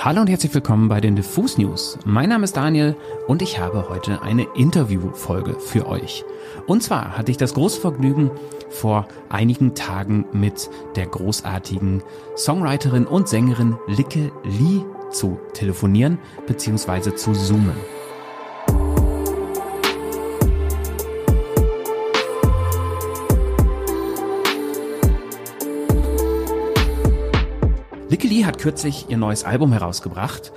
Hallo und herzlich willkommen bei den Diffus News. Mein Name ist Daniel und ich habe heute eine Interviewfolge für euch. Und zwar hatte ich das große Vergnügen, vor einigen Tagen mit der großartigen Songwriterin und Sängerin Licke Lee zu telefonieren bzw. zu zoomen. Kürzlich ihr neues Album herausgebracht.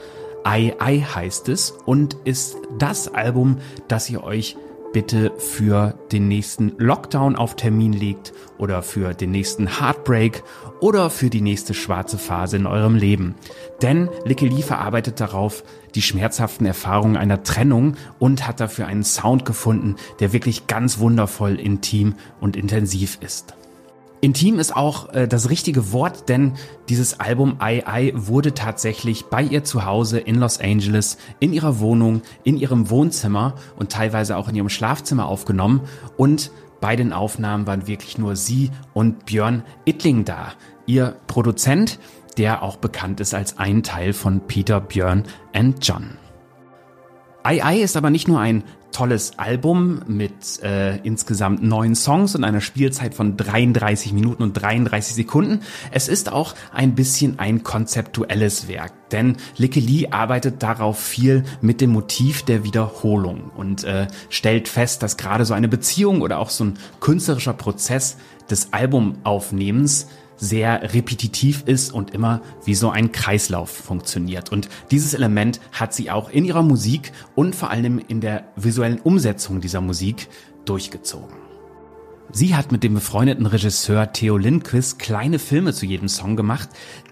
I I heißt es und ist das Album, das ihr euch bitte für den nächsten Lockdown auf Termin legt oder für den nächsten Heartbreak oder für die nächste schwarze Phase in eurem Leben. Denn Licky Lee verarbeitet darauf die schmerzhaften Erfahrungen einer Trennung und hat dafür einen Sound gefunden, der wirklich ganz wundervoll intim und intensiv ist. Intim ist auch äh, das richtige Wort, denn dieses Album I I wurde tatsächlich bei ihr zu Hause in Los Angeles, in ihrer Wohnung, in ihrem Wohnzimmer und teilweise auch in ihrem Schlafzimmer aufgenommen und bei den Aufnahmen waren wirklich nur sie und Björn Ittling da, ihr Produzent, der auch bekannt ist als ein Teil von Peter, Björn and John. I I ist aber nicht nur ein tolles Album mit äh, insgesamt neun Songs und einer Spielzeit von 33 Minuten und 33 Sekunden. Es ist auch ein bisschen ein konzeptuelles Werk, denn Licky Lee arbeitet darauf viel mit dem Motiv der Wiederholung und äh, stellt fest, dass gerade so eine Beziehung oder auch so ein künstlerischer Prozess des Albumaufnehmens sehr repetitiv ist und immer wie so ein Kreislauf funktioniert. Und dieses Element hat sie auch in ihrer Musik und vor allem in der visuellen Umsetzung dieser Musik durchgezogen. Sie hat mit dem befreundeten Regisseur Theo Lindquist kleine Filme zu jedem Song gemacht,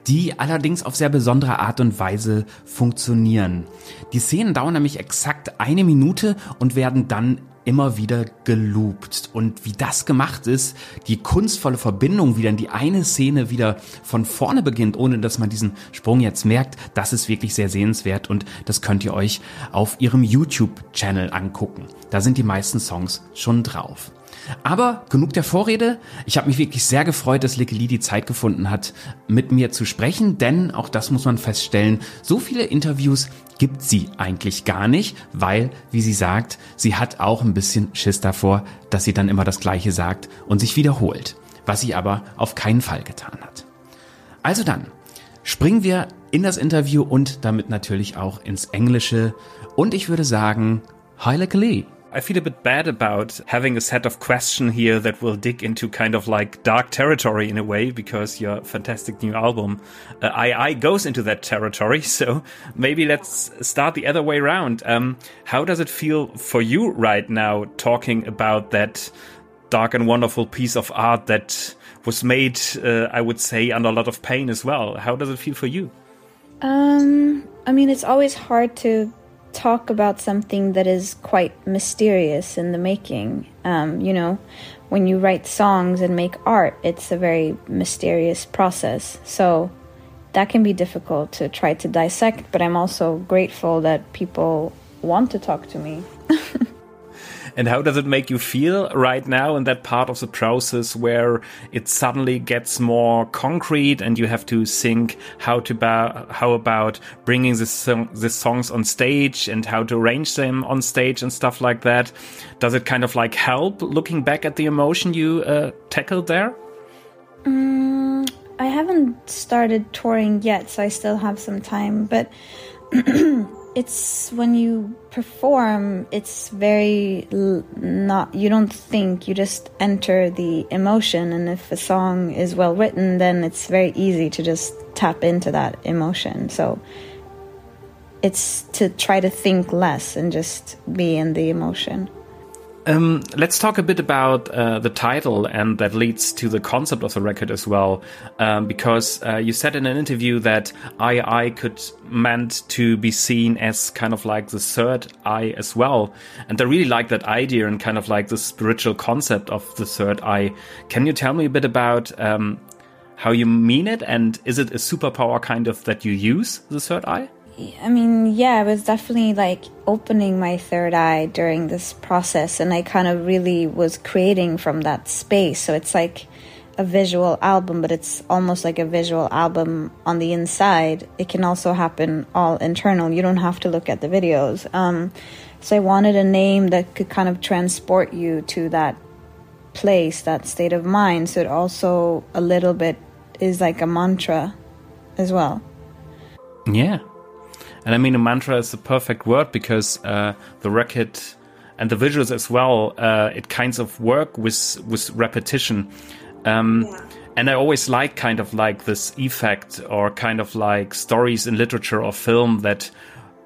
die allerdings auf sehr besondere Art und Weise funktionieren. Die Szenen dauern nämlich exakt eine Minute und werden dann immer wieder geloopt. Und wie das gemacht ist, die kunstvolle Verbindung wieder in die eine Szene wieder von vorne beginnt, ohne dass man diesen Sprung jetzt merkt, das ist wirklich sehr sehenswert und das könnt ihr euch auf ihrem YouTube-Channel angucken. Da sind die meisten Songs schon drauf. Aber genug der Vorrede. Ich habe mich wirklich sehr gefreut, dass Licky Lee die Zeit gefunden hat, mit mir zu sprechen, denn auch das muss man feststellen, so viele Interviews gibt sie eigentlich gar nicht, weil, wie sie sagt, sie hat auch ein bisschen Schiss davor, dass sie dann immer das Gleiche sagt und sich wiederholt, was sie aber auf keinen Fall getan hat. Also dann, springen wir in das Interview und damit natürlich auch ins Englische und ich würde sagen, Hi Licky Lee. I feel a bit bad about having a set of questions here that will dig into kind of like dark territory in a way because your fantastic new album uh, goes into that territory. So maybe let's start the other way around. Um, how does it feel for you right now talking about that dark and wonderful piece of art that was made, uh, I would say, under a lot of pain as well? How does it feel for you? Um, I mean, it's always hard to talk about something that is quite mysterious in the making. Um, you know, when you write songs and make art, it's a very mysterious process. So that can be difficult to try to dissect, but I'm also grateful that people want to talk to me. And how does it make you feel right now in that part of the process where it suddenly gets more concrete and you have to think how to ba- how about bringing this song- the songs on stage and how to arrange them on stage and stuff like that? Does it kind of like help looking back at the emotion you uh, tackled there? Mm, I haven't started touring yet, so I still have some time, but. it's when you perform it's very not you don't think you just enter the emotion and if a song is well written then it's very easy to just tap into that emotion. So it's to try to think less and just be in the emotion um, let's talk a bit about uh, the title, and that leads to the concept of the record as well. Um, because uh, you said in an interview that I I could meant to be seen as kind of like the third eye as well, and I really like that idea and kind of like the spiritual concept of the third eye. Can you tell me a bit about um, how you mean it, and is it a superpower kind of that you use the third eye? I mean, yeah, I was definitely like opening my third eye during this process, and I kind of really was creating from that space. So it's like a visual album, but it's almost like a visual album on the inside. It can also happen all internal. You don't have to look at the videos. Um, so I wanted a name that could kind of transport you to that place, that state of mind. So it also a little bit is like a mantra as well. Yeah. And I mean, a mantra is the perfect word because uh, the record and the visuals as well, uh, it kinds of work with with repetition. Um, yeah. And I always like kind of like this effect or kind of like stories in literature or film that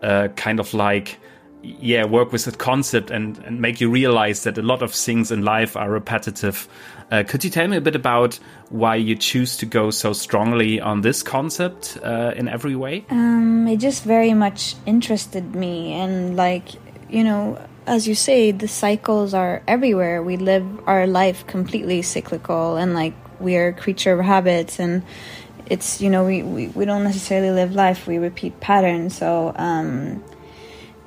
uh, kind of like yeah work with that concept and, and make you realize that a lot of things in life are repetitive. Uh, could you tell me a bit about why you choose to go so strongly on this concept uh, in every way? Um, it just very much interested me and like you know as you say the cycles are everywhere. We live our life completely cyclical and like we are a creature of habits and it's you know we, we, we don't necessarily live life. We repeat patterns. So um,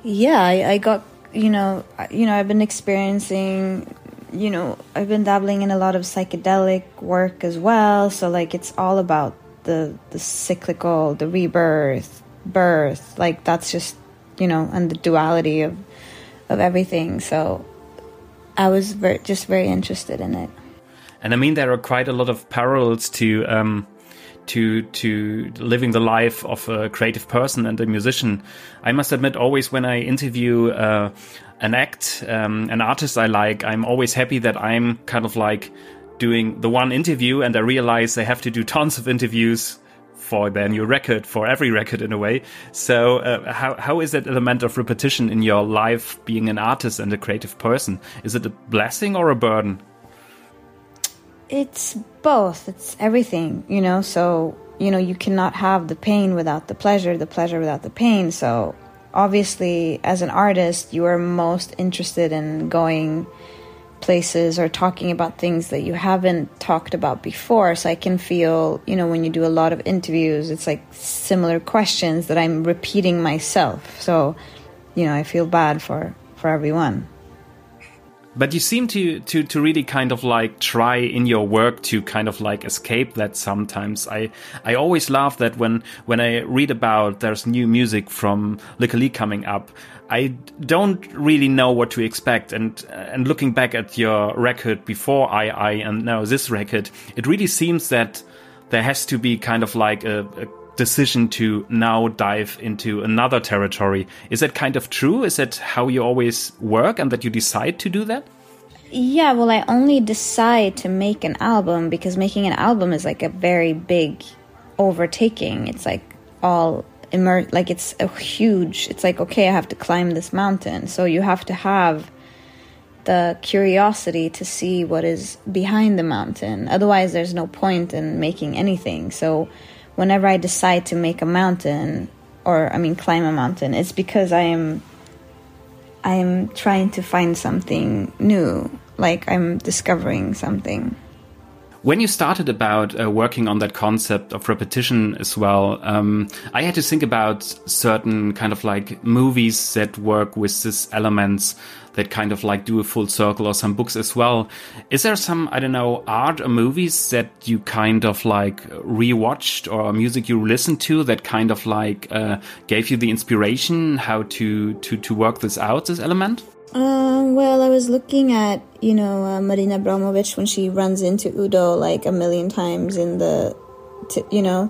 yeah, I, I got you know you know I've been experiencing you know I've been dabbling in a lot of psychedelic work as well. So like it's all about the the cyclical, the rebirth, birth. Like that's just you know and the duality of of everything. So I was very, just very interested in it. And I mean, there are quite a lot of parallels to um, to to living the life of a creative person and a musician. I must admit, always when I interview uh, an act, um, an artist I like, I'm always happy that I'm kind of like doing the one interview, and I realize they have to do tons of interviews for their new record, for every record in a way. So, uh, how how is that element of repetition in your life, being an artist and a creative person? Is it a blessing or a burden? It's both. It's everything, you know. So, you know, you cannot have the pain without the pleasure, the pleasure without the pain. So, obviously, as an artist, you are most interested in going places or talking about things that you haven't talked about before. So, I can feel, you know, when you do a lot of interviews, it's like similar questions that I'm repeating myself. So, you know, I feel bad for for everyone but you seem to to to really kind of like try in your work to kind of like escape that sometimes. I i always laugh that when when i read about there's new music from Li coming up i don't really know what to expect. And and looking back at your record before i i and now this record it really seems that there has to be kind of like a, a decision to now dive into another territory. Is that kind of true? Is that how you always work and that you decide to do that? Yeah, well, I only decide to make an album because making an album is like a very big overtaking. It's like all immer like it's a huge it's like okay i have to climb this mountain so you have to have the curiosity to see what is behind the mountain otherwise there's no point in making anything so whenever I decide to make a mountain or I mean climb a mountain, it's because I am I am trying to find something new, like I'm discovering something. When you started about uh, working on that concept of repetition as well, um, I had to think about certain kind of like movies that work with these elements that kind of like do a full circle or some books as well. Is there some, I don't know, art or movies that you kind of like rewatched or music you listened to that kind of like uh, gave you the inspiration how to, to, to work this out, this element? Uh, well, I was looking at, you know, uh, Marina Abramovic when she runs into Ulay like a million times in the, t- you know,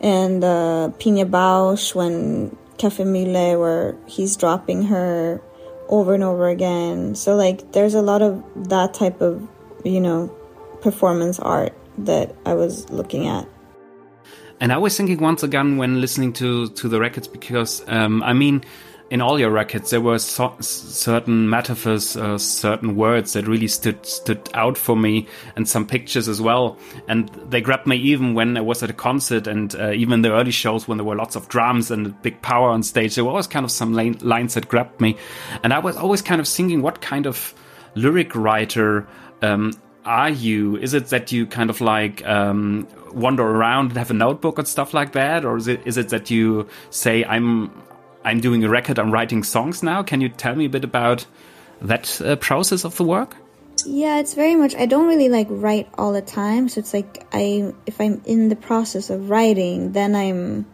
and uh, Pina Bausch when Cafe Müller where he's dropping her over and over again. So like there's a lot of that type of, you know, performance art that I was looking at. And I was thinking once again when listening to to the records because um, I mean in all your records there were so certain metaphors, uh, certain words that really stood stood out for me, and some pictures as well. And they grabbed me even when I was at a concert, and uh, even the early shows when there were lots of drums and big power on stage. There were always kind of some lines that grabbed me, and I was always kind of thinking, what kind of lyric writer um, are you? Is it that you kind of like um, wander around and have a notebook and stuff like that, or is it is it that you say I'm I'm doing a record, I'm writing songs now. Can you tell me a bit about that uh, process of the work? Yeah, it's very much. I don't really like write all the time, so it's like I if I'm in the process of writing, then I'm,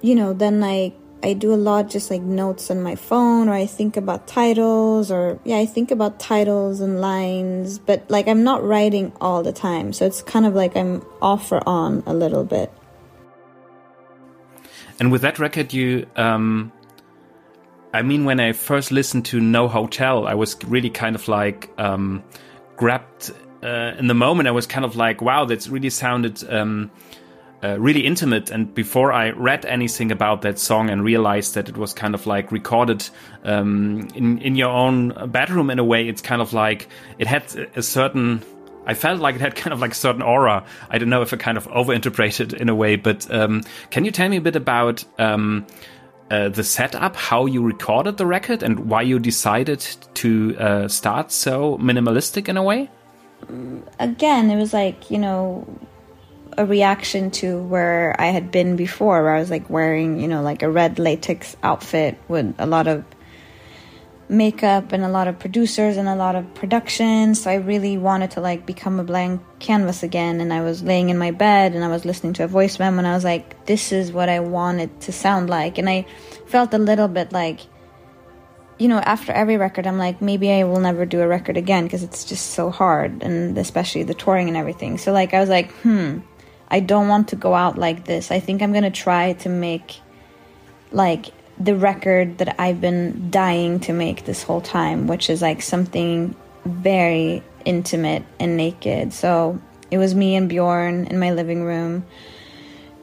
you know, then I I do a lot just like notes on my phone, or I think about titles, or yeah, I think about titles and lines, but like I'm not writing all the time, so it's kind of like I'm off or on a little bit. And with that record, you um, I mean, when I first listened to No Hotel, I was really kind of like um, grabbed uh, in the moment. I was kind of like, wow, that's really sounded um, uh, really intimate. And before I read anything about that song and realized that it was kind of like recorded um, in in your own bedroom in a way, it's kind of like it had a certain. I felt like it had kind of like a certain aura. I don't know if I kind of overinterpreted in a way, but um, can you tell me a bit about um, uh, the setup, how you recorded the record, and why you decided to uh, start so minimalistic in a way? Again, it was like, you know, a reaction to where I had been before, where I was like wearing, you know, like a red latex outfit with a lot of makeup and a lot of producers and a lot of production. So I really wanted to like become a blank canvas again. And I was laying in my bed and I was listening to a voice memo and I was like, this is what I wanted to sound like. And I felt a little bit like, you know, after every record, I'm like, maybe I will never do a record again because it's just so hard and especially the touring and everything. So like, I was like, hmm, I don't want to go out like this. I think I'm going to try to make like the record that I've been dying to make this whole time, which is like something very intimate and naked. So it was me and Bjorn in my living room.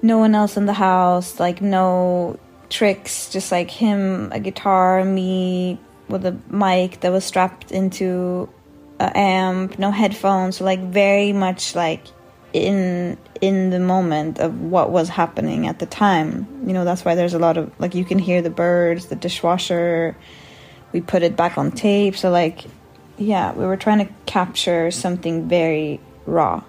No one else in the house, like no tricks, just like him, a guitar, me with a mic that was strapped into a amp, no headphones, so like very much like in in the moment of what was happening at the time. You know, that's why there's a lot of like you can hear the birds, the dishwasher. We put it back on tape, so like yeah, we were trying to capture something very raw.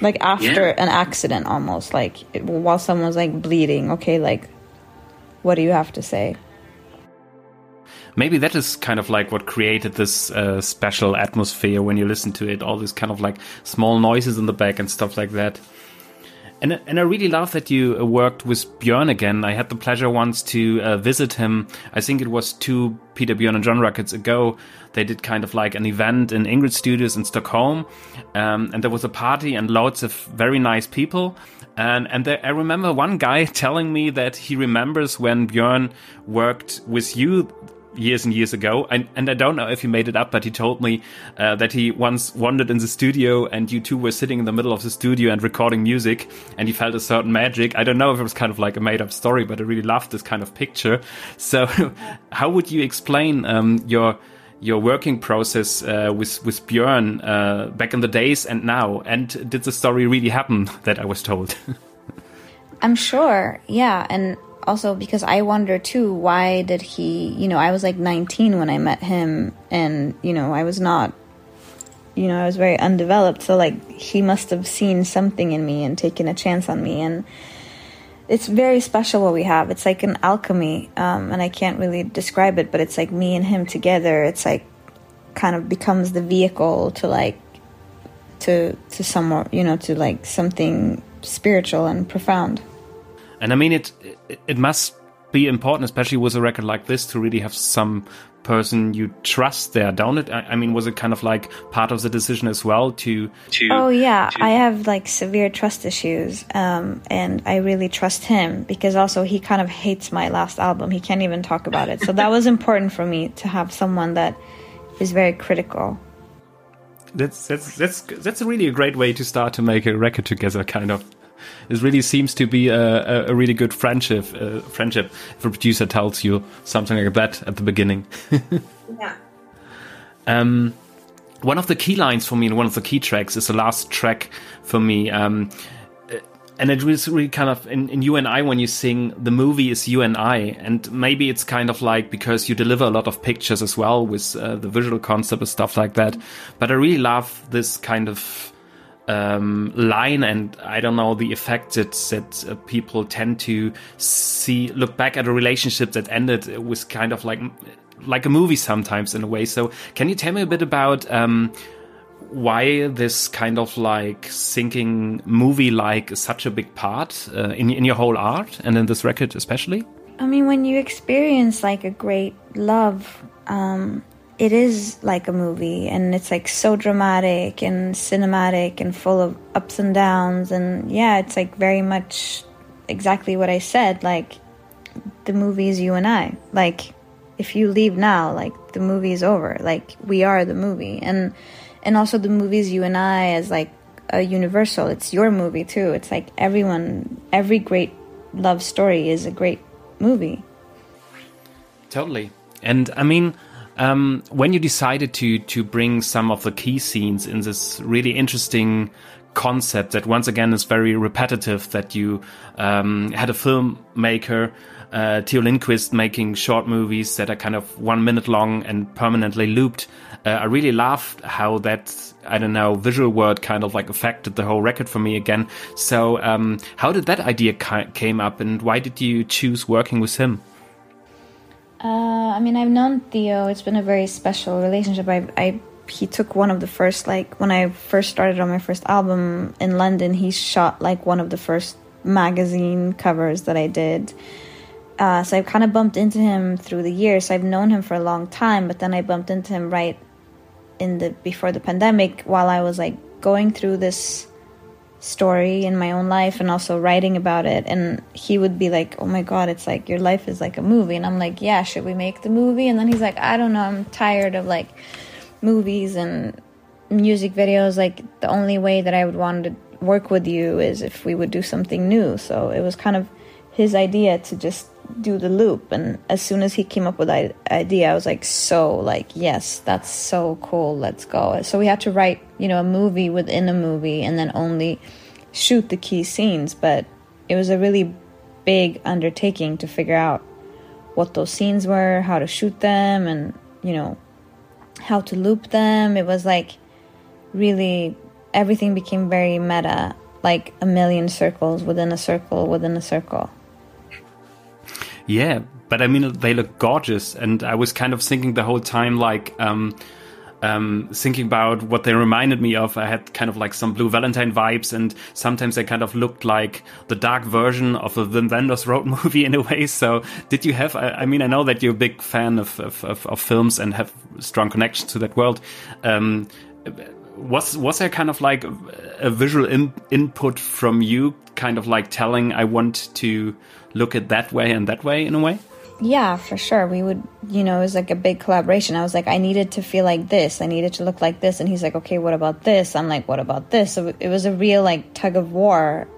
Like after yeah. an accident almost, like it, while someone's like bleeding, okay, like what do you have to say? Maybe that is kind of like what created this uh, special atmosphere when you listen to it all these kind of like small noises in the back and stuff like that and, and I really love that you uh, worked with Björn again. I had the pleasure once to uh, visit him. I think it was two Peter Björn and John records ago. They did kind of like an event in Ingrid Studios in Stockholm, um, and there was a party and loads of very nice people. And and there, I remember one guy telling me that he remembers when Björn worked with you years and years ago. And, and I don't know if he made it up, but he told me uh, that he once wandered in the studio and you two were sitting in the middle of the studio and recording music and he felt a certain magic. I don't know if it was kind of like a made up story, but I really loved this kind of picture. So how would you explain um, your your working process uh, with with Björn uh, back in the days and now? And did the story really happen that I was told? I'm sure, yeah, and also because I wonder too, why did he, you know, I was like 19 when I met him and, you know, I was not, you know, I was very undeveloped. So like he must have seen something in me and taken a chance on me. And it's very special what we have. It's like an alchemy. Um, and I can't really describe it, but it's like me and him together. It's like kind of becomes the vehicle to like, to, to somewhere, you know, to like something spiritual and profound. And I mean, it, it, it must be important, especially with a record like this, to really have some person you trust there, don't it? I, I, mean, was it kind of like part of the decision as well to? to oh yeah, to... I have like severe trust issues, um, and I really trust him because also he kind of hates my last album. He can't even talk about it, so that was important for me to have someone that is very critical. That's that's that's that's really a great way to start to make a record together, kind of it really seems to be a, a really good friendship. Uh, friendship. If a producer tells you something like that at the beginning. yeah. Um, one of the key lines for me and one of the key tracks is the last track for me. Um, uh, and it was really kind of in, in you and I when you sing the movie is you and I, and maybe it's kind of like because you deliver a lot of pictures as well with uh, the visual concept and stuff like that. But I really love this kind of um, line, and I don't know the effect that that uh, people tend to see look back at a relationship that ended with kind of like like a movie sometimes in a way. So can you tell me a bit about um, why this kind of like thinking movie like is such a big part uh, in in your whole art and in this record especially? I mean, when you experience like a great love, um, it is like a movie, and it's like so dramatic and cinematic and full of ups and downs, and yeah, it's like very much exactly what I said. Like the movie is you and I. Like if you leave now, like the movie is over. Like we are the movie, and and also the movie is you and I as like a universal. It's your movie too. It's like everyone, every great love story is a great movie. Totally, and I mean. Um, when you decided to to bring some of the key scenes in this really interesting concept that once again is very repetitive that you um, had a filmmaker uh, Theo Lindquist making short movies that are kind of one minute long and permanently looped. Uh, I really loved how that, I don't know, visual word kind of like affected the whole record for me again. So, um, how did that idea came up and why did you choose working with him? Uh, I mean, I've known Theo. It's been a very special relationship. I, I he took one of the first like when I first started on my first album in London. He shot like one of the first magazine covers that I did. Uh, so I've kind of bumped into him through the years. So I've known him for a long time, but then I bumped into him right in the before the pandemic while I was like going through this story in my own life and also writing about it. And he would be like oh my god it's like your life is like a movie. And i'm like yeah should we make the movie? And then he's like i don't know i'm tired of like movies and music videos. Like the only way that i would want to work with you is if we would do something new. So it was kind of his idea to just do the loop and as soon as he came up with that idea i was like so like yes that's so cool let's go. So we had to write you know a movie within a movie and then only shoot the key scenes but it was a really big undertaking to figure out what those scenes were how to shoot them and you know how to loop them. It was like really everything became very meta like a million circles within a circle within a circle yeah, but I mean, they look gorgeous, and I was kind of thinking the whole time, like, um, um, thinking about what they reminded me of. I had kind of like some Blue Valentine vibes, and sometimes they kind of looked like the dark version of a Wim Wenders Road movie in a way. So, did you have? I, I mean, I know that you're a big fan of of, of, of films and have strong connections to that world. Um, was was there kind of like a visual in, input from you, kind of like telling I want to look at that way and that way in a way? Yeah, for sure. We would, you know, it was like a big collaboration. I was like, I needed to feel like this. I needed to look like this. And he's like, okay, what about this? I'm like, what about this? So it was a real like tug of war,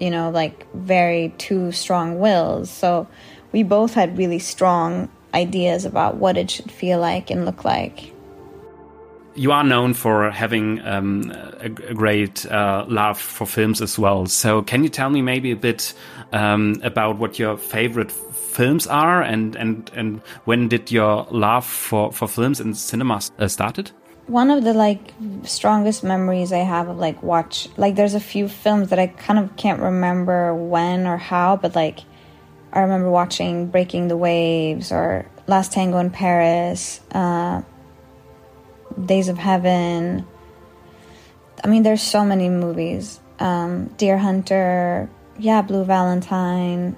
you know, like very two strong wills. So we both had really strong ideas about what it should feel like and look like you are known for having um, a, a, great uh, love for films as well. So, can you tell me maybe a bit um, about what your favorite films are, and and and when did your love for for films and cinema uh, started? One of the like strongest memories I have of like watch like there's a few films that I kind of can't remember when or how, but like I remember watching Breaking the Waves or Last Tango in Paris. Uh, Days of Heaven. I mean, there's so many movies. Um, Deer Hunter, yeah, Blue Valentine.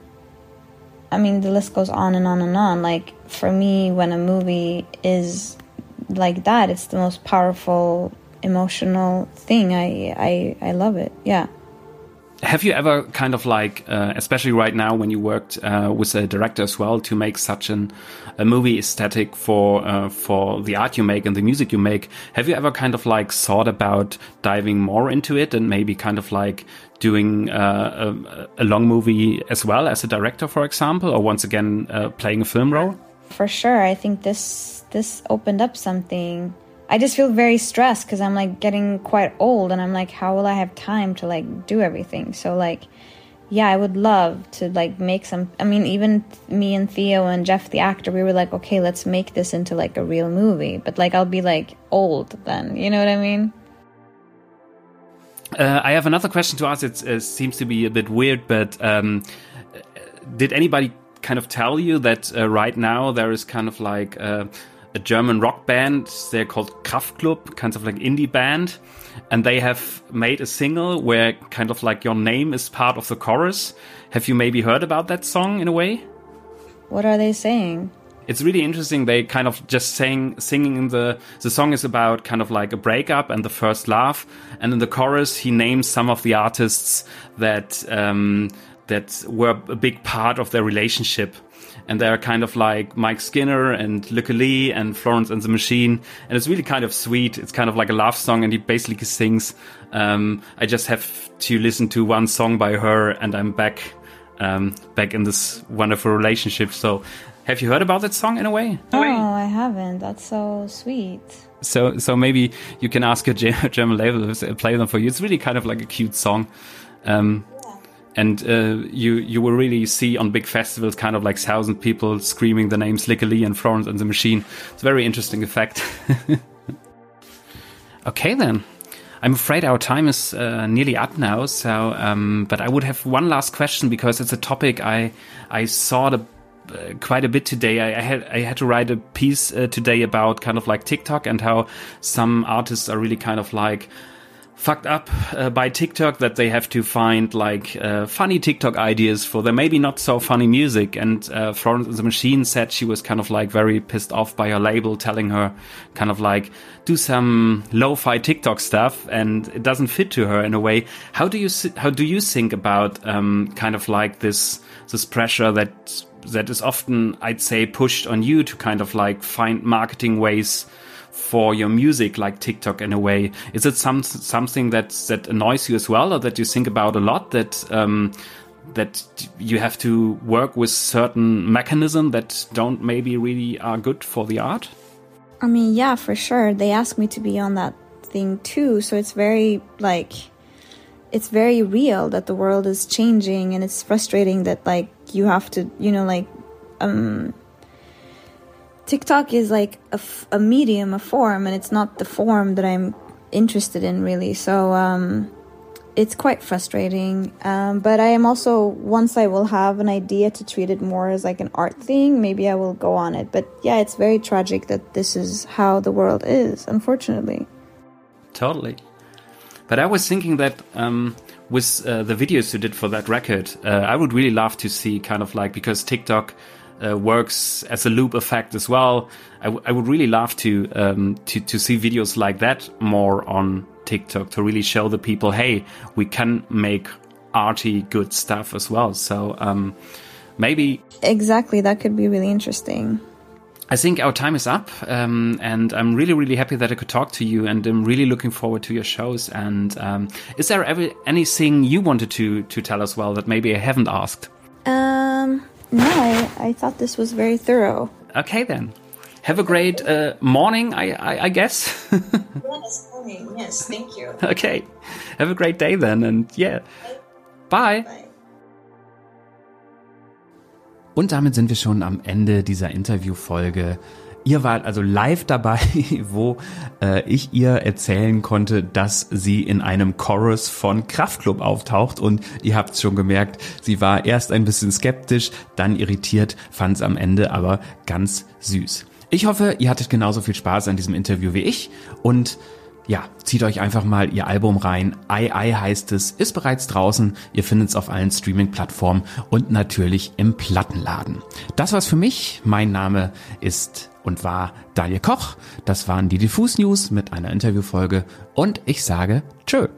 I mean, the list goes on and on and on. Like, for me, when a movie is like that, it's the most powerful emotional thing. I, I, I love it. Yeah have you ever kind of like, uh, especially right now when you worked uh, with a director as well, to make such an, a movie aesthetic for uh, for the art you make and the music you make? Have you ever kind of like thought about diving more into it and maybe kind of like doing uh, a, a, long movie as well as a director, for example, or once again uh, playing a film role? For sure, I think this this opened up something I just feel very stressed because I'm like getting quite old and I'm like, how will I have time to like do everything? So, like, yeah, I would love to like make some. I mean, even me and Theo and Jeff, the actor, we were like, okay, let's make this into like a real movie. But like, I'll be like old then. You know what I mean? Uh, I have another question to ask. It uh, seems to be a bit weird, but um, did anybody kind of tell you that uh, right now there is kind of like uh, a German rock band. They're called Kraftklub, kind of like indie band, and they have made a single where kind of like your name is part of the chorus. Have you maybe heard about that song in a way? What are they saying? it's really interesting. They kind of just sang, singing in the, the song is about kind of like a breakup and the first love. And in the chorus, he names some of the artists that, um, that were a big part of their relationship. And they're kind of like Mike Skinner and Lykke Li and Florence and the Machine. And it's really kind of sweet. It's kind of like a love song. And he basically sings, um, I just have to listen to one song by her and I'm back um, back in this wonderful relationship. So have you heard about that song in a way? Oh, I haven't. That's so sweet. So, so maybe you can ask a German label to play them for you. It's really kind of like a cute song. Um, yeah. And uh, you you will really see on big festivals kind of like thousand people screaming the names Lykke Li and Florence and the Machine. It's a very interesting effect. okay then. I'm afraid our time is uh, nearly up now. So, um, but I would have one last question because it's a topic I I saw the uh, quite a bit today. I, I, had I had to write a piece uh, today about kind of like TikTok and how some artists are really kind of like fucked up uh, by TikTok that they have to find like uh, funny TikTok ideas for their maybe not so funny music. And uh, Florence and the Machine said she was kind of like very pissed off by her label telling her kind of like do some lo-fi TikTok stuff, and it doesn't fit to her in a way. How do you how do you think about um, kind of like this this pressure that that is often, I'd say, pushed on you to kind of like find marketing ways for your music, like TikTok in a way. Is it some something that that annoys you as well, or that you think about a lot? That um, that you have to work with certain mechanism that don't maybe really are good for the art. I mean, yeah, for sure. They asked me to be on that thing too, so it's very like it's very real that the world is changing and it's frustrating that like you have to you know like um TikTok is like a, a medium, a form, and it's not the form that I'm interested in really. So um, it's quite frustrating. Um, but I am also once I will have an idea to treat it more as like an art thing, maybe I will go on it. But yeah, it's very tragic that this is how the world is, unfortunately. Totally. But I was thinking that um, with uh, the videos you did for that record, uh, I would really love to see kind of like because TikTok uh, works as a loop effect as well. I, would really love to um, to to see videos like that more on TikTok to really show the people, hey, we can make arty good stuff as well. So um, maybe exactly that could be really interesting. I think our time is up, um, and I'm really, really happy that I could talk to you, and I'm really looking forward to your shows. And um, is there ever anything you wanted to to tell as well that maybe I haven't asked? Um, no, I, I thought this was very thorough. Okay, then. Have a great uh, morning, I, I, I guess. yes, morning. Yes, thank you. Okay. Have a great day then, and yeah. Bye. Bye. Und damit sind wir schon am Ende dieser Interviewfolge. Ihr wart also live dabei, wo äh, ich ihr erzählen konnte, dass sie in einem Chorus von Kraftklub auftaucht und ihr habt schon gemerkt, sie war erst ein bisschen skeptisch, dann irritiert, fand es am Ende aber ganz süß. Ich hoffe, ihr hattet genauso viel Spaß an diesem Interview wie ich und ja, zieht euch einfach mal ihr Album rein. Ei Ei heißt es, ist bereits draußen. Ihr findet es auf allen Streaming-Plattformen und natürlich im Plattenladen. Das war's für mich. Mein Name ist und war Daniel Koch. Das waren die Diffus News mit einer Interviewfolge und ich sage Tschö.